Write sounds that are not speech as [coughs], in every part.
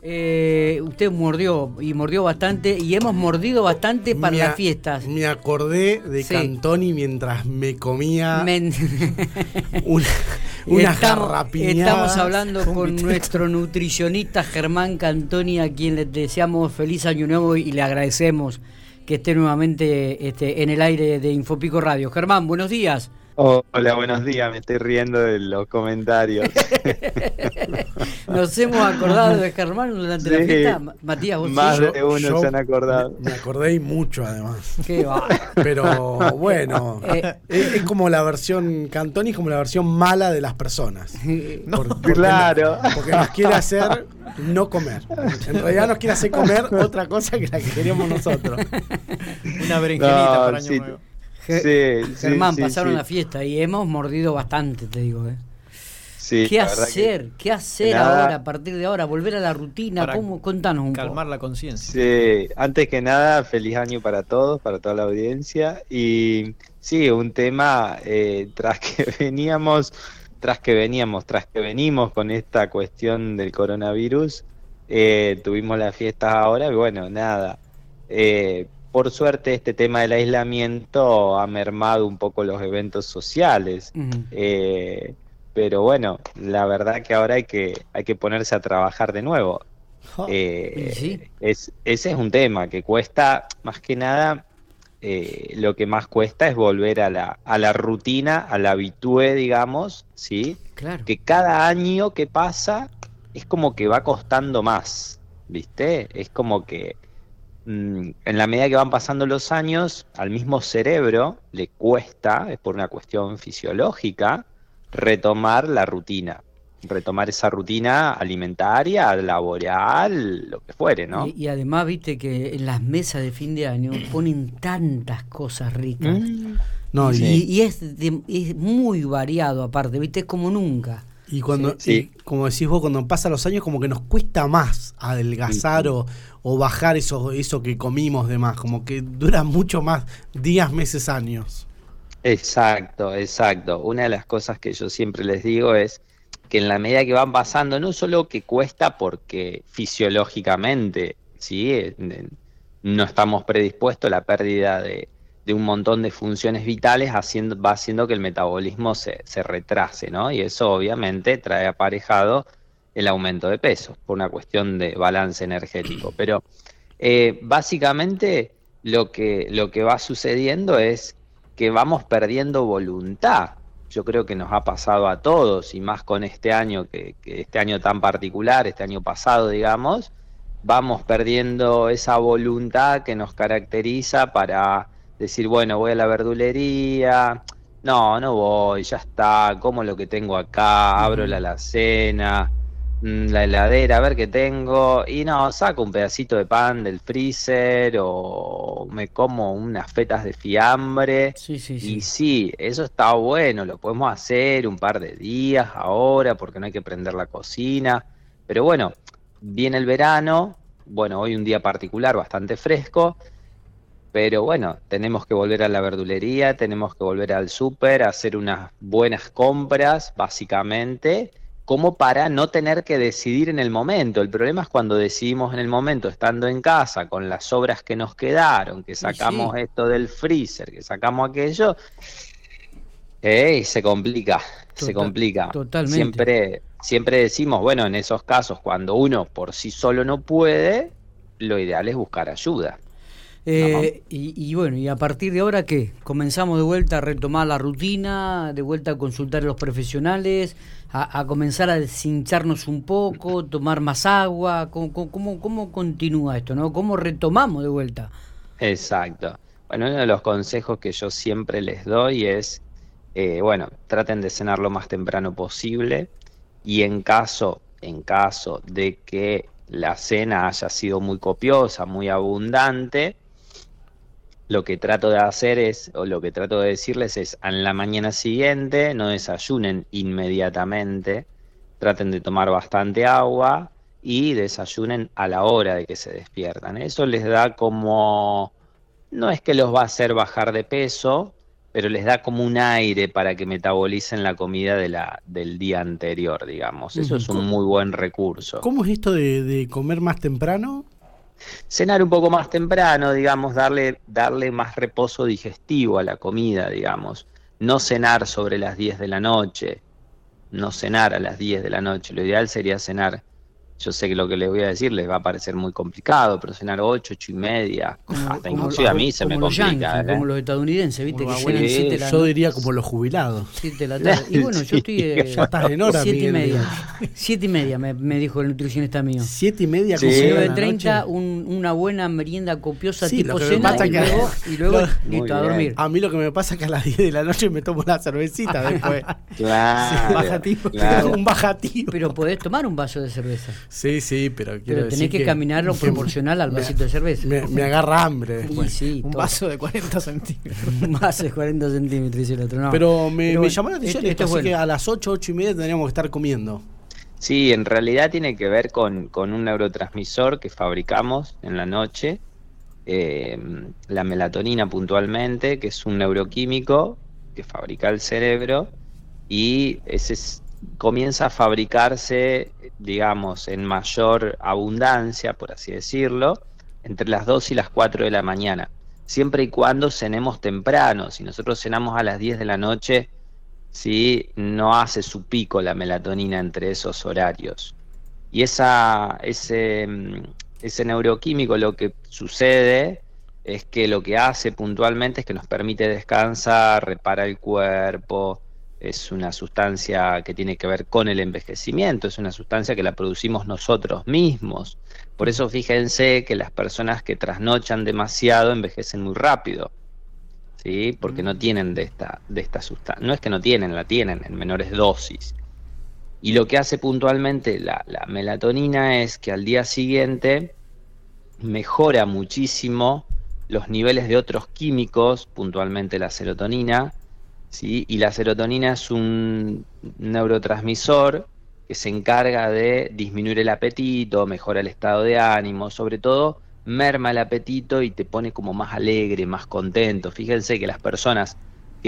Eh, usted mordió y mordió bastante y hemos mordido bastante para Me las fiestas. Me acordé de Sí. Cantoni mientras me comía Men- una, [laughs] unas estamos, estamos hablando con nuestro nutricionista Germán Cantoni, a quien le deseamos feliz año nuevo y le agradecemos que esté nuevamente este, en el aire de Infopico Radio. Germán, buenos días. Hola, buenos días, me estoy riendo de los comentarios. [laughs] Nos hemos acordado de Germán durante la fiesta. Ma- Matías, vos Más sí? de uno Yo- se han acordado. Me acordé y mucho además. Qué va. Pero bueno, [laughs] Eh. es, es como la versión Cantoni, es como la versión mala de las personas. Por- porque claro. no- porque nos quiere hacer no comer. En realidad nos quiere hacer comer [laughs] otra cosa que la que queríamos nosotros. Una berenjenita No, para año sí. nuevo. Ge- Sí, sí, Germán, sí, pasaron sí. la fiesta y hemos mordido bastante, te digo. ¿eh? Sí, ¿Qué que- hacer? ¿Qué hacer Nada. ahora, a partir de ahora? ¿Volver a la rutina? Para ¿Cómo? Contanos un Calmar poco. la conciencia. Sí, antes que nada, feliz año para todos, para toda la audiencia. Y sí, un tema eh, tras que [laughs] veníamos, tras que veníamos, tras que venimos con esta cuestión del coronavirus, eh, tuvimos las fiestas ahora y bueno, nada. Eh, por suerte este tema del aislamiento ha mermado un poco los eventos sociales. Eh, pero bueno, la verdad que ahora hay que, hay que ponerse a trabajar de nuevo. Eh, sí. es, ese es un tema que cuesta, más que nada, eh, lo que más cuesta es volver a la, a la rutina, a la habitué, digamos, ¿sí? Claro. Que cada año que pasa es como que va costando más, ¿viste? Es como que en la medida que van pasando los años, al mismo cerebro le cuesta, es por una cuestión fisiológica, retomar la rutina, retomar esa rutina alimentaria, laboral, lo que fuere, ¿no? Y, y además, viste que en las mesas de fin de año [clears throat] ponen tantas cosas ricas. Mm. No, Y, y, y es, de- es muy variado aparte, viste, es como nunca. Y cuando, Sí. y como decís vos, cuando pasan los años, como que nos cuesta más adelgazar o, o bajar eso, eso que comimos de más. Como que dura mucho más días, meses, años. Exacto, exacto. Una de las cosas que yo siempre les digo es que en la medida que van pasando, no solo que cuesta porque fisiológicamente, ¿sí? No estamos predispuestos, la pérdida de, de un montón de funciones vitales haciendo, va haciendo que el metabolismo se, se retrase, ¿no? Y eso obviamente trae aparejado el aumento de peso por una cuestión de balance energético. Pero eh, básicamente lo que, lo que va sucediendo es que vamos perdiendo voluntad. Yo creo que nos ha pasado a todos, y más con este año, que, que este año tan particular, este año pasado, digamos, vamos perdiendo esa voluntad que nos caracteriza para decir, bueno, voy a la verdulería, no, no voy, ya está, como lo que tengo acá, abro la alacena, mm, la heladera, a ver qué tengo, y no, saco un pedacito de pan del freezer o me como unas fetas de fiambre. Sí, sí, sí. Y sí, eso está bueno, lo podemos hacer un par de días ahora porque no hay que prender la cocina. Pero bueno, viene el verano, bueno, hoy un día particular bastante fresco, pero bueno, tenemos que volver a la verdulería, tenemos que volver al súper, hacer unas buenas compras, básicamente, como para no tener que decidir en el momento. El problema es cuando decidimos en el momento, estando en casa, con las obras que nos quedaron, que sacamos sí. esto del freezer, que sacamos aquello, ¡ey! se complica, se complica. totalmente. Siempre, siempre decimos, bueno, en esos casos, cuando uno por sí solo no puede, lo ideal es buscar ayuda. Eh, y, y bueno, y a partir de ahora, ¿qué? ¿Comenzamos de vuelta a retomar la rutina, de vuelta a consultar a los profesionales, a, a comenzar a deshincharnos un poco, tomar más agua? ¿Cómo, cómo- cómo, cómo continúa esto? ¿no? ¿Cómo retomamos de vuelta? Exacto. Bueno, uno de los consejos que yo siempre les doy es, eh, bueno, traten de cenar lo más temprano posible y en caso, en caso de que la cena haya sido muy copiosa, muy abundante, lo que trato de hacer es, o lo que trato de decirles es, en la mañana siguiente no desayunen inmediatamente, traten de tomar bastante agua y desayunen a la hora de que se despiertan. Eso les da como, no es que los va a hacer bajar de peso, pero les da como un aire para que metabolicen la comida de la, del día anterior, digamos. Eso es un muy buen recurso. ¿Cómo es esto de, de comer más temprano? Cenar un poco más temprano, digamos, darle, darle más reposo digestivo a la comida, digamos. No cenar sobre las 10 de la noche, no cenar a las 10 de la noche. Lo ideal sería cenar yo sé que lo que les voy a decir les va a parecer muy complicado, pero cenar 8, 8 y media, hasta inclusive a mí se me complica. ¿eh? Como los estadounidenses, ¿viste? que cenan 7 de la Yo diría como los jubilados. 7 de la tarde. Y bueno, yo estoy. Eh, ya estás en hora, 7 y media. 7 y media me, me, dijo el nutricionista mío. 7 y media, sí. 9.30, un, una buena merienda copiosa sí, tipo cena y, que luego, [laughs] y luego listo, a dormir. A mí lo que me pasa es que a las 10 de la noche me tomo una cervecita [laughs] después. Claro. bajativo. Claro. [laughs] Un bajativo. Pero podés tomar un vaso de cerveza. Sí, sí, pero quiero Pero tenés que, que caminar lo [laughs] proporcional al vasito de cerveza. Me, me agarra hambre después. Sí, un todo. vaso de 40 centímetros. [laughs] un vaso de 40 centímetros, dice el otro. No. Pero me, Pero me llamó la atención este- esto, este es así bueno. que a las 8, 8 y media tendríamos que estar comiendo. Sí, en realidad tiene que ver con, con un neurotransmisor que fabricamos en la noche, eh, la melatonina puntualmente, que es un neuroquímico que fabrica el cerebro y ese es- comienza a fabricarse, digamos, en mayor abundancia, por así decirlo, entre las 2 y las 4 de la mañana, siempre y cuando cenemos temprano. Si nosotros cenamos a las 10 de la noche, ¿sí? no hace su pico la melatonina entre esos horarios. Y esa, ese, mm, ese neuroquímico lo que sucede es que lo que hace puntualmente es que nos permite descansar, repara el cuerpo, es una sustancia que tiene que ver con el envejecimiento, es una sustancia que la producimos nosotros mismos. Por eso fíjense que las personas que trasnochan demasiado envejecen muy rápido. ¿sí? porque no tienen de esta, de esta sustancia. No es que no tienen, la tienen en menores dosis. Y lo que hace puntualmente la, la melatonina es que al día siguiente mejora muchísimo los niveles de otros químicos, puntualmente la serotonina, ¿sí? y la serotonina es un neurotransmisor que se encarga de disminuir el apetito, mejora el estado de ánimo, sobre todo merma el apetito y te pone como más alegre, más contento. Fíjense que las personas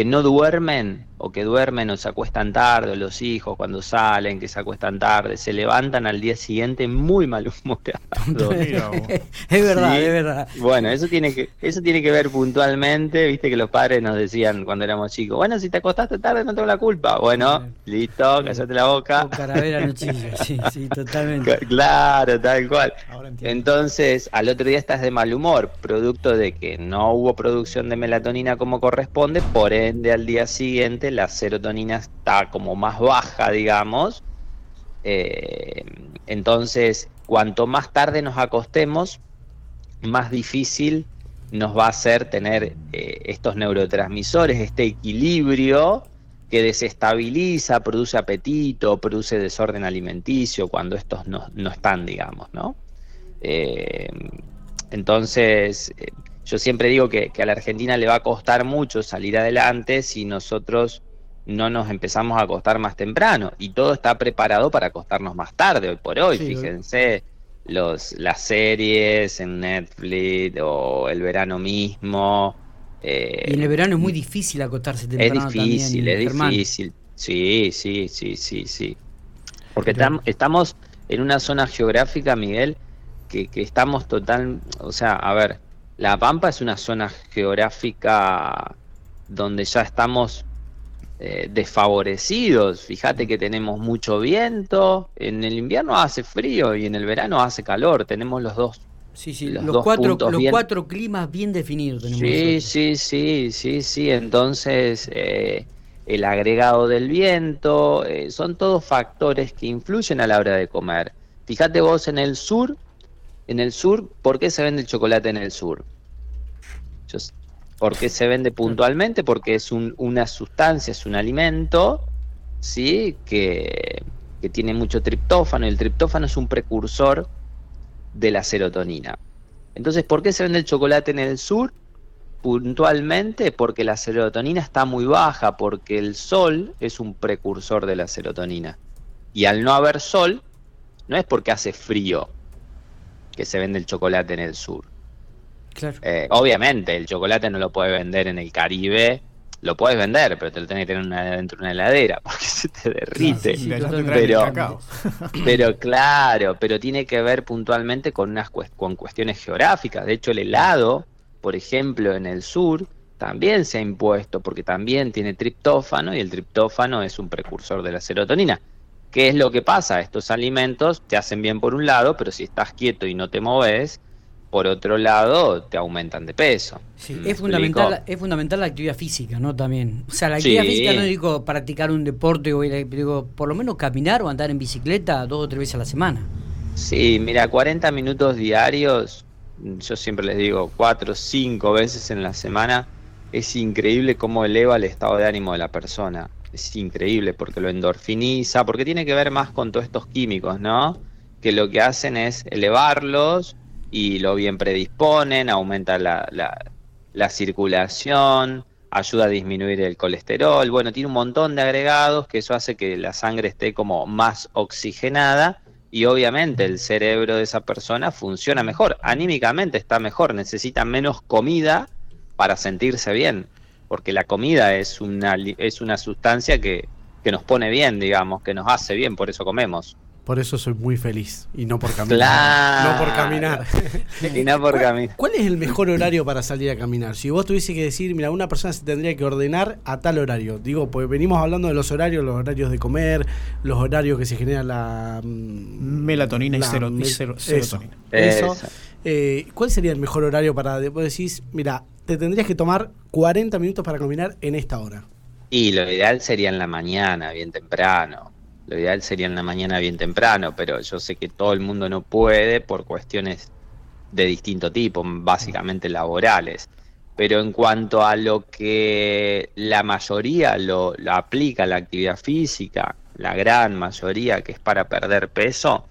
que no duermen o que duermen o se acuestan tarde, o los hijos cuando salen, que se acuestan tarde, se levantan al día siguiente muy malhumorados. [laughs] [laughs] es verdad, Sí. es verdad. Bueno, eso tiene que eso tiene que ver puntualmente, viste que los padres nos decían cuando éramos chicos, bueno, si te acostaste tarde no tengo la culpa. Bueno, listo, cállate la boca. O caravera nochilla, [laughs] sí, sí, totalmente. Claro, tal cual. Entonces, al otro día estás de mal humor, producto de que no hubo producción de melatonina como corresponde, por al día siguiente la serotonina está como más baja, digamos. Eh, entonces, cuanto más tarde nos acostemos, más difícil nos va a hacer tener eh, estos neurotransmisores, este equilibrio que desestabiliza, produce apetito, produce desorden alimenticio cuando estos no, no están, digamos, ¿no? Eh, entonces, yo siempre digo que, que a la Argentina le va a costar mucho salir adelante si nosotros no nos empezamos a acostar más temprano y todo está preparado para acostarnos más tarde hoy por hoy, Sí, fíjense los las series en Netflix o el verano mismo eh, Y en el verano es muy difícil acostarse es temprano difícil, también, es Germán. difícil. Sí, sí, sí, sí, sí. Porque Pero- tam- estamos en una zona geográfica, Miguel, que, que estamos total, o sea, a ver, La Pampa es una zona geográfica donde ya estamos eh, desfavorecidos. Fíjate que tenemos mucho viento, en el invierno hace frío y en el verano hace calor. Tenemos los dos Sí, sí, los cuatro, los bien- cuatro climas bien definidos tenemos. Sí, nosotros. sí, sí, sí, sí. Entonces, eh, el agregado del viento, eh, son todos factores que influyen a la hora de comer. Fíjate vos en el sur, en el sur, ¿por qué se vende el chocolate en el sur? ¿Por qué se vende puntualmente? Porque es un- una sustancia, es un alimento, ¿sí? Que, que tiene mucho triptófano, el triptófano es un precursor de la serotonina. Entonces, ¿por qué se vende el chocolate en el sur? Puntualmente porque la serotonina está muy baja, porque el sol es un precursor de la serotonina. Y al no haber sol, no es porque hace frío que se vende el chocolate en el sur. Claro. Eh, obviamente, el chocolate no lo puede vender en el Caribe lo puedes vender, pero te lo tenés que tener una, dentro de una heladera [laughs] porque se te derrite. sí, traen el Pero-. [coughs] Pero claro, pero tiene que ver puntualmente con unas con cuestiones geográficas. De hecho, el helado, por ejemplo, en el sur, también se ha impuesto porque también tiene triptófano y el triptófano es un precursor de la serotonina. ¿Qué es lo que pasa? Estos alimentos te hacen bien por un lado, pero si estás quieto y no te moves, por otro lado te aumentan de peso. Sí, ¿Me es fundamental, explico? es fundamental la actividad física, ¿no? También. O sea, la Sí. actividad física no digo practicar un deporte o ir a- digo, por lo menos caminar o andar en bicicleta dos o tres veces a la semana. Sí, mira, 40 minutos diarios, yo siempre les digo, cuatro o cinco veces en la semana, es increíble cómo eleva el estado de ánimo de la persona. Es increíble porque lo endorfiniza, porque tiene que ver más con todos estos químicos, ¿no? Que lo que hacen es elevarlos y lo bien predisponen, aumenta la, la, la circulación, ayuda a disminuir el colesterol, bueno, tiene un montón de agregados que eso hace que la sangre esté como más oxigenada y obviamente el cerebro de esa persona funciona mejor, anímicamente está mejor, necesita menos comida para sentirse bien, porque la comida es una, li- es una sustancia que, que nos pone bien, digamos, que nos hace bien, por eso comemos. Por eso soy muy feliz y no por caminar. Claro. No por caminar. [laughs] Y no por caminar. ¿Cuál es el mejor horario para salir a caminar? Si vos tuviese que decir, mira, una persona se tendría que ordenar a tal horario. Digo, pues venimos hablando de los horarios, los horarios de comer, los horarios que se genera la... mm, Melatonina y cero- serotonina. Eso. Eso. Eh, ¿Cuál sería el mejor horario para... Vos decís, mira, te tendrías que tomar 40 minutos para caminar en esta hora. Y lo ideal sería en la mañana, bien temprano. Lo ideal sería en la mañana, bien temprano, pero yo sé que todo el mundo no puede por cuestiones de distinto tipo, básicamente laborales. Pero en cuanto a lo que la mayoría lo, lo aplica la actividad física, la gran mayoría que es para perder peso,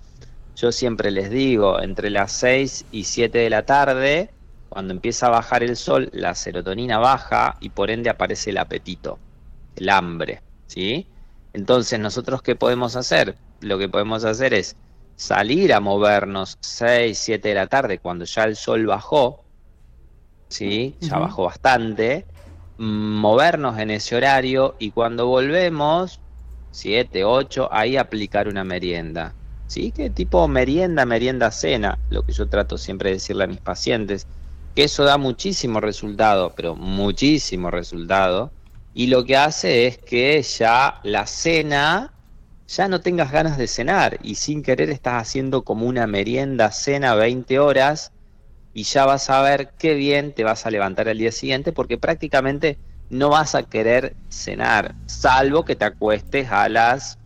yo siempre les digo, entre las 6 y 7 de la tarde, cuando empieza a bajar el sol, la serotonina baja y por ende aparece el apetito, el hambre, ¿sí? Entonces, ¿nosotros qué podemos hacer? Lo que podemos hacer es salir a movernos 6, 7 de la tarde cuando ya el sol bajó, ¿sí? Ya bajó bastante, movernos en ese horario y cuando volvemos, 7, 8, ahí aplicar una merienda. ¿Sí? Que tipo merienda, merienda, cena, lo que yo trato siempre de decirle a mis pacientes, eso da muchísimo resultado, pero muchísimo resultado, y lo que hace es que ya la cena, ya no tengas ganas de cenar, y sin querer estás haciendo como una merienda, cena 20 horas, y ya vas a ver qué bien te vas a levantar al día siguiente, porque prácticamente no vas a querer cenar, salvo que te acuestes a las,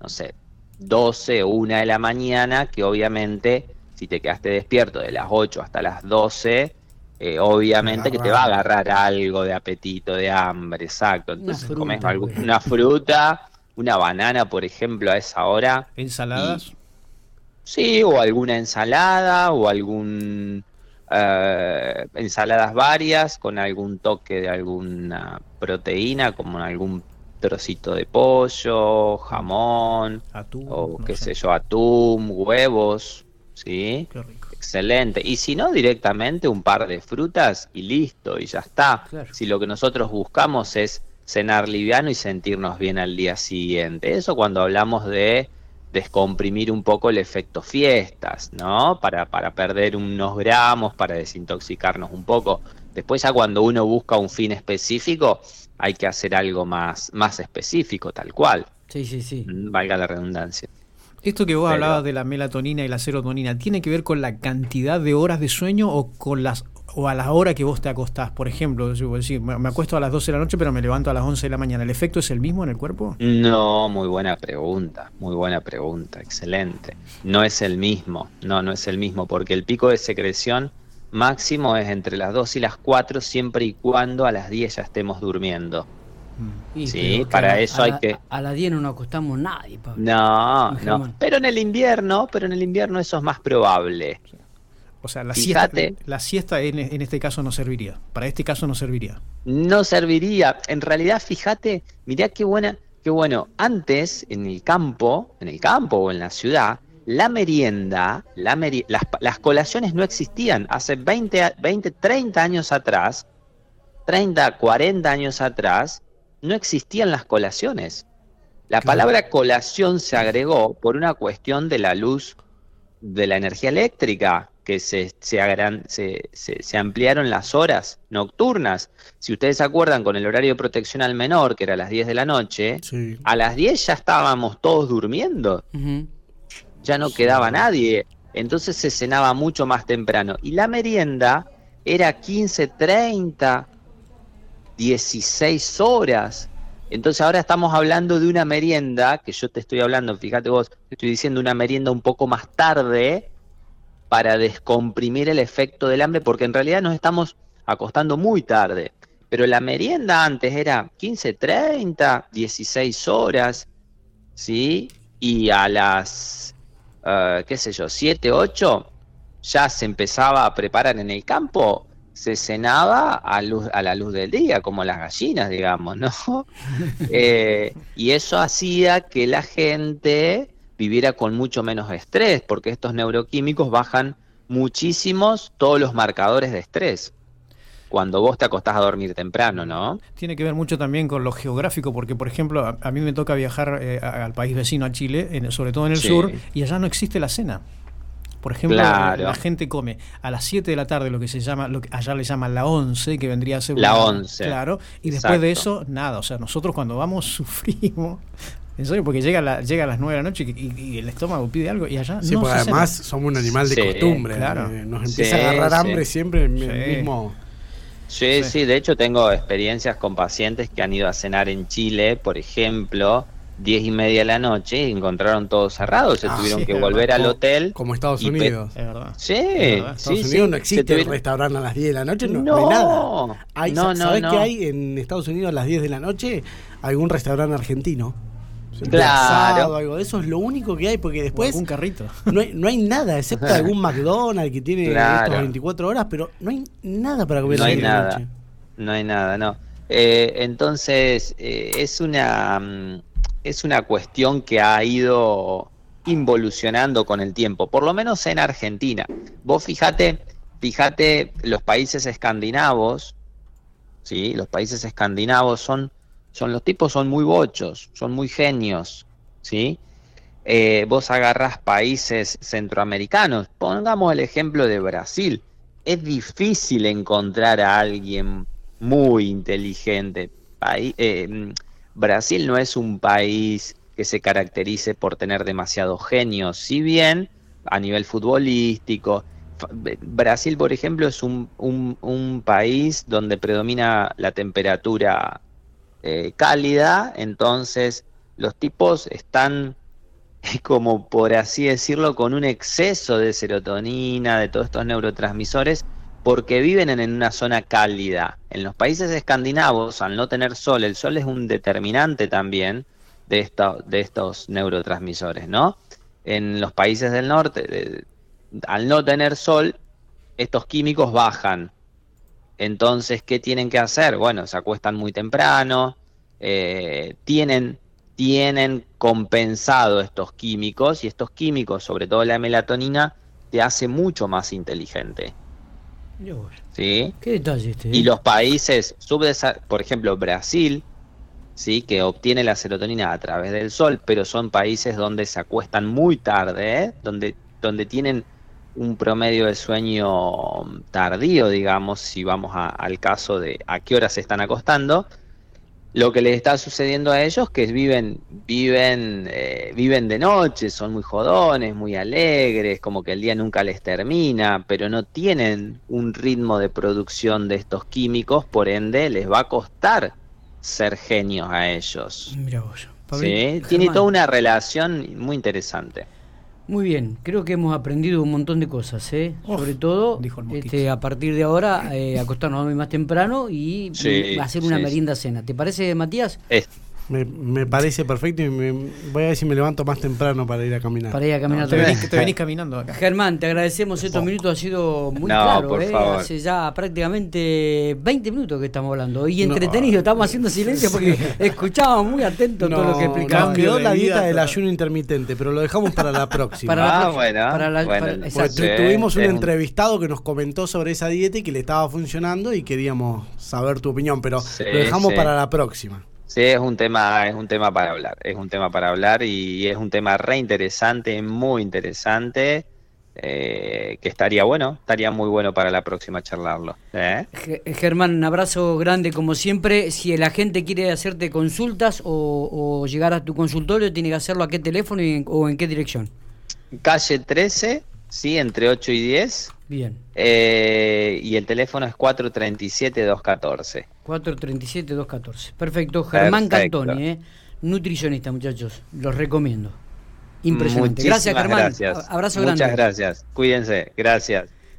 no sé, 12 o 1 de la mañana, que obviamente si te quedaste despierto de las 8 hasta las 12, eh, obviamente que te va a agarrar algo de apetito, de hambre, exacto. Entonces fruta, comes algo- pues. una fruta, una banana, por ejemplo, a esa hora. Ensaladas. Sí, o alguna ensalada o algún eh, ensaladas varias con algún toque de alguna proteína, como algún trocito de pollo, jamón, Atún. o no qué sé. sé yo, atún, huevos, ¿sí? Qué rico. Excelente. Y si no, directamente un par de frutas y listo, y ya está. Claro. Si lo que nosotros buscamos es cenar liviano y sentirnos bien al día siguiente. Eso cuando hablamos de descomprimir un poco el efecto fiestas, ¿no? Para, para perder unos gramos, para desintoxicarnos un poco. Después ya cuando uno busca un fin específico, hay que hacer algo más, más específico, tal cual. Sí, sí, sí. Mm, Valga la redundancia. Esto que vos Pero- hablabas de la melatonina y la serotonina, ¿tiene que ver con la cantidad de horas de sueño o con las o a la hora que vos te acostás? Por ejemplo, yo voy a decir, me me acuesto a las 12 de la noche, pero me levanto a las 11 de la mañana. ¿El efecto es el mismo en el cuerpo? No, muy buena pregunta, muy buena pregunta, excelente. No es el mismo, no, no es el mismo, porque el pico de secreción máximo es entre las 2 y las 4, siempre y cuando a las 10 ya estemos durmiendo. Y, Sí, para a la- eso a hay que- A las 10 no nos acostamos nadie, Pablo. No, no. Pero en el invierno, pero en el invierno eso es más probable. O sea, la Fíjate. siesta, la siesta en, en este caso no serviría. Para este caso no serviría. No serviría. En realidad, fíjate, mirá qué buena, qué bueno. Antes, en el campo, en el campo o en la ciudad, la merienda, la meri- las, las colaciones no existían. Hace 20, a- 20, 30 años atrás, 30, 40 años atrás, no existían las colaciones. La palabra colación se agregó por una cuestión de la luz de la energía eléctrica, que se, se, se, ampliaron las horas nocturnas. Si ustedes se acuerdan con el horario de protección al menor, que era a las 10 de la noche, a las 10 ya estábamos todos durmiendo. Ya no quedaba nadie. Entonces se cenaba mucho más temprano. Y la merienda era 15, 30, 16 horas. Entonces ahora estamos hablando de una merienda, que yo te estoy hablando, fíjate vos, estoy diciendo una merienda un poco más tarde para descomprimir el efecto del hambre, porque en realidad nos estamos acostando muy tarde. Pero la merienda antes era 15, 30, 16 horas, ¿sí? Y a las, uh, qué sé yo, 7, 8 ya se empezaba a preparar en el campo se cenaba a, luz, a la luz del día, como las gallinas, digamos, ¿no? [laughs] Eh, y eso hacía que la gente viviera con mucho menos estrés, porque estos neuroquímicos bajan muchísimos todos los marcadores de estrés cuando vos te acostás a dormir temprano, ¿no? Tiene que ver mucho también con lo geográfico, porque por ejemplo, a, mí me toca viajar eh, al país vecino, a Chile, sobre todo en el sur, y allá no existe la cena. Por ejemplo, la gente come a las 7 de la tarde lo que se llama, lo que allá le llaman la 11, que vendría a ser la 11. Claro, y después de eso, nada. O sea, nosotros cuando vamos [laughs] sufrimos. En serio, porque llega, la, llega a las 9 de la noche y, el estómago pide algo y allá sí, no porque además somos un animal de costumbre. Claro. Eh, nos empieza a agarrar hambre siempre en el mismo. Sí, sí, de hecho tengo experiencias con pacientes que han ido a cenar en Chile, por ejemplo, diez y media de la noche y encontraron todo cerrado, se ah, tuvieron que volver al hotel. Como Estados Unidos. Es verdad. Sí, Estados Unidos no existe el restaurante a las 10 de la noche, no, no, hay nada. Hay, no, ¿Sabes qué hay en Estados Unidos a las 10 de la noche? Algún restaurante argentino. Claro. algo eso es lo único que hay, porque después. Un carrito. No hay, no hay nada, excepto [laughs] algún McDonald's que tiene estos 24 horas, pero no hay nada para comer no hay nada. No hay nada, no. Eh, entonces, eh, es una. Es una cuestión que ha ido involucionando con el tiempo, por lo menos en Argentina. Vos fíjate, fíjate los países escandinavos, ¿sí? Los países escandinavos son, son los tipos son muy bochos, son muy genios, ¿sí? Eh, vos agarras países centroamericanos, pongamos el ejemplo de Brasil. Es difícil encontrar a alguien muy inteligente. Eh, Brasil no es un país que se caracterice por tener demasiados genios, si bien a nivel futbolístico, Brasil, por ejemplo, es un, un, país donde predomina la temperatura eh, cálida, entonces los tipos están [laughs] como por así decirlo, con un exceso de serotonina, de todos estos neurotransmisores, porque viven en una zona cálida. En los países escandinavos, al no tener sol, el sol es un determinante también de, de estos neurotransmisores, ¿no? En los países del norte, al no tener sol, estos químicos bajan. Entonces, ¿qué tienen que hacer? Bueno, se acuestan muy temprano, eh, tienen, tienen compensado estos químicos y estos químicos, sobre todo la melatonina, te hace mucho más inteligente. ¿Sí? ¿Qué detalle este? Y eh? los países por ejemplo, Brasil, ¿sí? que obtiene la serotonina a través del sol, pero son países donde se acuestan muy tarde, ¿eh? donde, donde tienen un promedio de sueño tardío, digamos, si vamos al caso de a qué hora se están acostando, lo que les está sucediendo a ellos que viven viven eh, viven de noche son muy jodones muy alegres como que el día nunca les termina pero no tienen un ritmo de producción de estos químicos por ende les va a costar ser genios a ellos. Mira vos, ¿Sí? tiene toda una relación muy interesante muy bien, creo que hemos aprendido un montón de cosas, ¿eh? sobre todo este, a partir de ahora eh, acostarnos a dormir más temprano y hacer una merienda cena. ¿Te parece, Matías? Me, me parece perfecto y me, voy a ver si me levanto más temprano para ir a caminar. Para ir a caminar. No, te, venís, te venís caminando acá. Germán, te agradecemos estos minutos, ha sido muy No, claro, por ¿eh? favor. hace ya prácticamente 20 minutos que estamos hablando y No. entretenido, estamos haciendo silencio porque [laughs] escuchábamos muy atentos todo lo que explicaba. nos quedó Cambio la dieta del ayuno intermitente, pero lo dejamos para la próxima. Para la Ah, próxima, bueno, para la- bueno, para- el- exacto. Porque tu- Sí, tuvimos un entrevistado que nos comentó sobre esa dieta y que le estaba funcionando y queríamos saber tu opinión, pero Sí, lo dejamos sí. para la próxima. Sí, es un tema, es un tema para hablar, es un tema para hablar y es un tema re interesante, muy interesante, eh, que estaría bueno, estaría muy bueno para la próxima charlarlo. ¿eh? Ge- Germán, un abrazo grande como siempre. Si la gente quiere hacerte consultas o, o llegar a tu consultorio, tiene que hacerlo a qué teléfono y en- o en qué dirección. Calle 13, sí, entre 8 y 10, Bien. eh, y el teléfono es 437-214. 437-214. Perfecto. Germán Perfecto. Cantoni, ¿eh? nutricionista, muchachos. Los recomiendo. Impresionante. Muchísimas Gracias, Germán. Gracias. Abrazo Muchas grande. gracias. Cuídense. Gracias.